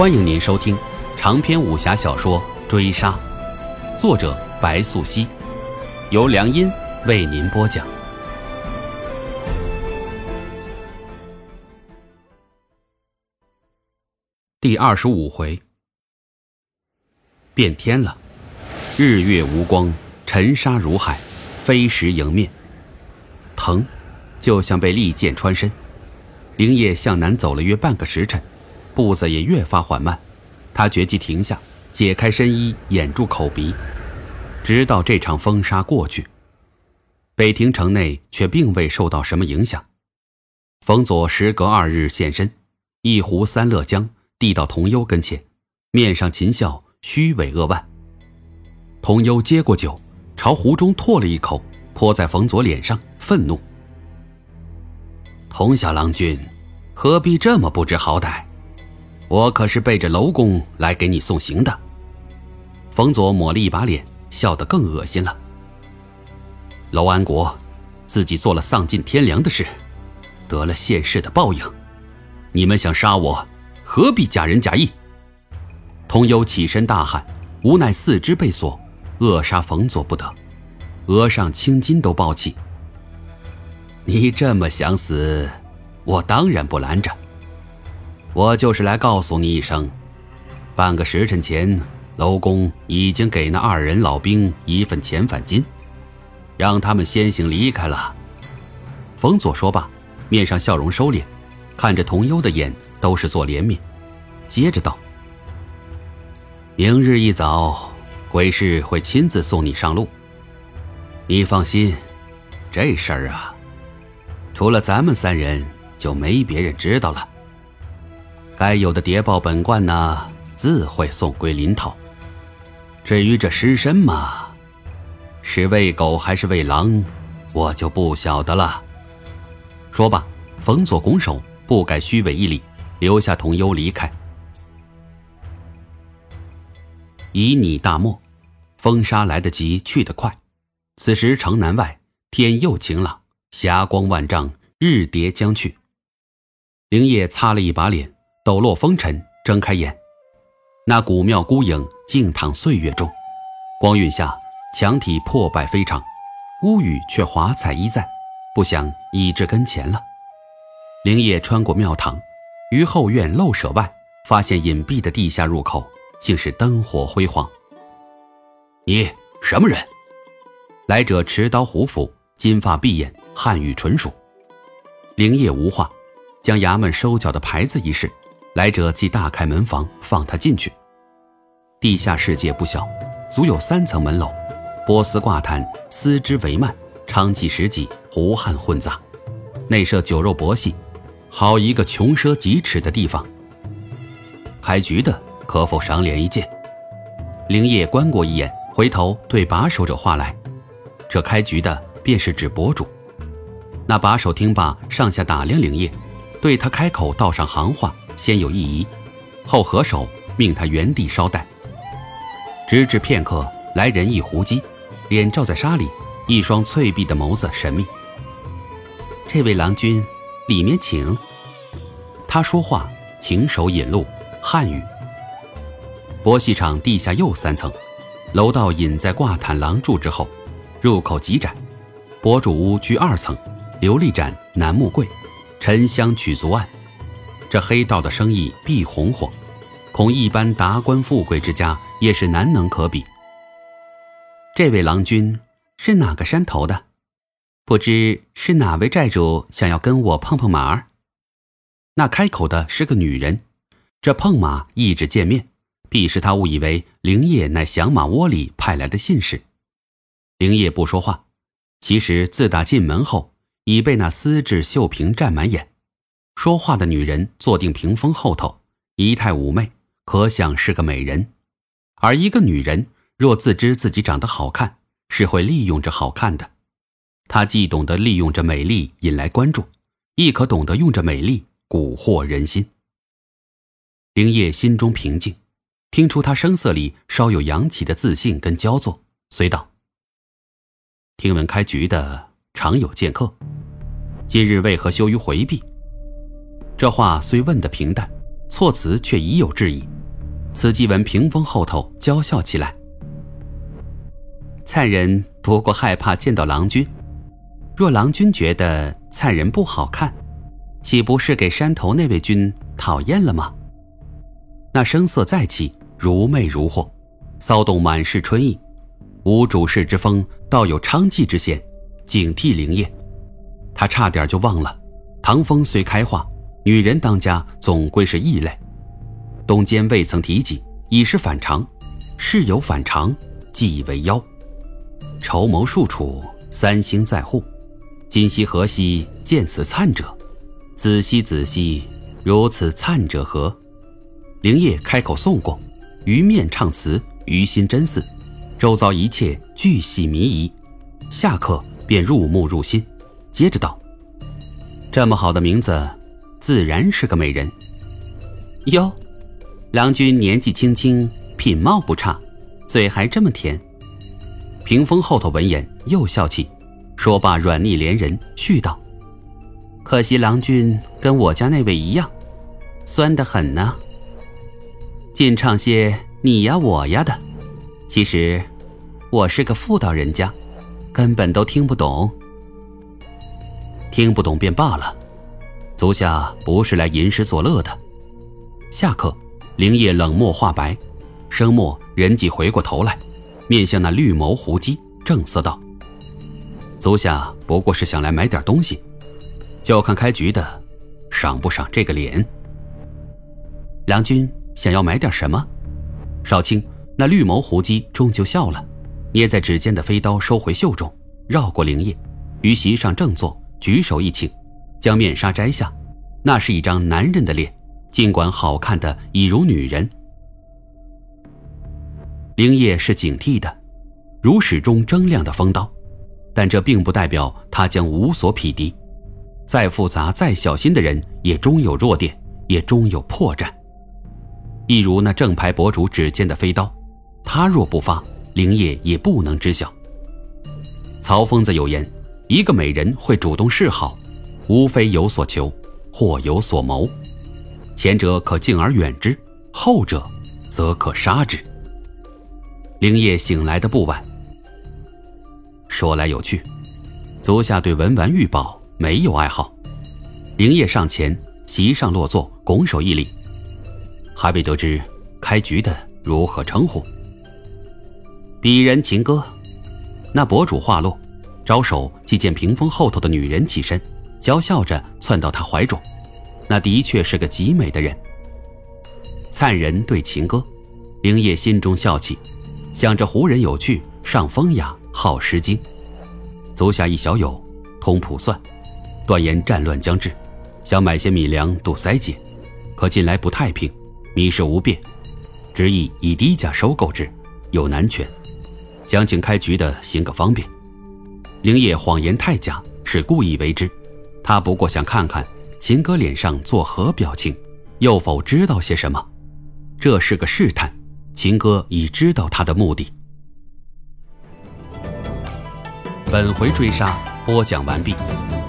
欢迎您收听长篇武侠小说《追杀》，作者白素熙，由良音为您播讲。第二十五回，变天了，日月无光，尘沙如海，飞石迎面，疼，就像被利剑穿身。灵叶向南走了约半个时辰。步子也越发缓慢，他决计停下，解开身衣，掩住口鼻，直到这场风沙过去。北庭城内却并未受到什么影响。冯佐时隔二日现身，一壶三乐浆递到童优跟前，面上噙笑，虚伪扼腕。童优接过酒，朝壶中唾了一口，泼在冯佐脸上，愤怒：“童小郎君，何必这么不知好歹？”我可是背着楼公来给你送行的。冯佐抹了一把脸，笑得更恶心了。楼安国，自己做了丧尽天良的事，得了现世的报应。你们想杀我，何必假仁假义？童优起身大喊，无奈四肢被锁，扼杀冯佐不得，额上青筋都暴起。你这么想死，我当然不拦着。我就是来告诉你一声，半个时辰前，楼公已经给那二人老兵一份遣返金，让他们先行离开了。冯佐说罢，面上笑容收敛，看着童优的眼都是做怜悯，接着道：“明日一早，鬼市会亲自送你上路。你放心，这事儿啊，除了咱们三人，就没别人知道了。”该有的谍报本贯呢，自会送归临洮。至于这尸身嘛，是喂狗还是喂狼，我就不晓得了。说罢，冯佐拱手，不改虚伪一礼，留下童优离开。旖旎大漠，风沙来得急，去得快。此时城南外天又晴朗，霞光万丈，日叠将去。灵叶擦了一把脸。抖落风尘，睁开眼，那古庙孤影静躺岁月中，光晕下墙体破败非常，屋宇却华彩依在，不想已至跟前了。灵叶穿过庙堂，于后院漏舍外，发现隐蔽的地下入口竟是灯火辉煌。你什么人？来者持刀虎斧，金发碧眼，汉语纯熟。灵叶无话，将衙门收缴的牌子一试。来者即大开门房，放他进去。地下世界不小，足有三层门楼，波斯挂毯，丝织帷幔，娼妓食几，胡汉混杂。内设酒肉博戏，好一个穷奢极侈的地方。开局的可否赏脸一见？灵业观过一眼，回头对把守者话来。这开局的便是指博主。那把守听罢，上下打量灵业，对他开口道上行话。先有一疑，后合手命他原地稍待。直至片刻，来人一胡姬，脸罩在纱里，一双翠碧的眸子神秘。这位郎君，里面请。他说话，轻手引路，汉语。博戏场地下又三层，楼道隐在挂毯廊柱之后，入口极窄。博主屋居二层，琉璃盏，楠木柜，沉香曲足案。这黑道的生意必红火，恐一般达官富贵之家也是难能可比。这位郎君是哪个山头的？不知是哪位寨主想要跟我碰碰马儿？那开口的是个女人，这碰马一指见面，必是他误以为灵叶乃响马窝里派来的信使。灵叶不说话，其实自打进门后，已被那丝质绣屏占满眼。说话的女人坐定屏风后头，仪态妩媚，可想是个美人。而一个女人若自知自己长得好看，是会利用着好看的。她既懂得利用着美丽引来关注，亦可懂得用着美丽蛊惑人心。灵叶心中平静，听出她声色里稍有扬起的自信跟焦作，遂道：“听闻开局的常有剑客，今日为何羞于回避？”这话虽问得平淡，措辞却已有质疑。司机闻屏风后头娇笑起来。灿人不过害怕见到郎君，若郎君觉得灿人不好看，岂不是给山头那位君讨厌了吗？那声色再起，如魅如惑，骚动满是春意，无主事之风，倒有娼妓之嫌，警惕灵业。他差点就忘了，唐风虽开化，女人当家总归是异类。东间未曾提及，已是反常。事有反常，即为妖。筹谋数处，三星在户。今夕何夕见此灿者？仔细仔细，如此灿者何？灵业开口颂过，于面唱词，于心真似，周遭一切俱系迷疑。下刻便入目入心。接着道：“这么好的名字，自然是个美人。哟，郎君年纪轻轻，品貌不差，嘴还这么甜。”屏风后头闻言又笑起，说罢软腻连人，絮道：“可惜郎君跟我家那位一样，酸得很呢。尽唱些你呀我呀的，其实我是个妇道人家，根本都听不懂。”听不懂便罢了，足下不是来吟诗作乐的。下课，灵叶冷漠化白，声末人即回过头来，面向那绿眸狐姬，正色道：“足下不过是想来买点东西，就看开局的，赏不赏这个脸。”梁君想要买点什么？少卿，那绿眸狐姬终究笑了，捏在指尖的飞刀收回袖中，绕过灵叶，于席上正坐。举手一请，将面纱摘下，那是一张男人的脸，尽管好看的已如女人。灵叶是警惕的，如始终铮亮的锋刀，但这并不代表他将无所匹敌。再复杂、再小心的人，也终有弱点，也终有破绽。一如那正牌博主指尖的飞刀，他若不发，灵叶也不能知晓。曹疯子有言。一个美人会主动示好，无非有所求，或有所谋。前者可敬而远之，后者则可杀之。灵叶醒来的不晚。说来有趣，足下对文玩玉宝没有爱好。灵叶上前，席上落座，拱手一礼，还未得知开局的如何称呼。鄙人秦歌，那博主话落。招手即见屏风后头的女人起身，娇笑着窜到他怀中。那的确是个极美的人。灿人对情歌，灵叶心中笑起，想着胡人有趣，尚风雅，好诗经。足下一小友，通卜算，断言战乱将至，想买些米粮度灾劫，可近来不太平，米食无变，执意以低价收购之，有难全，想请开局的行个方便。灵叶谎言太假，是故意为之。他不过想看看秦哥脸上作何表情，又否知道些什么。这是个试探。秦哥已知道他的目的。本回追杀播讲完毕，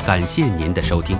感谢您的收听。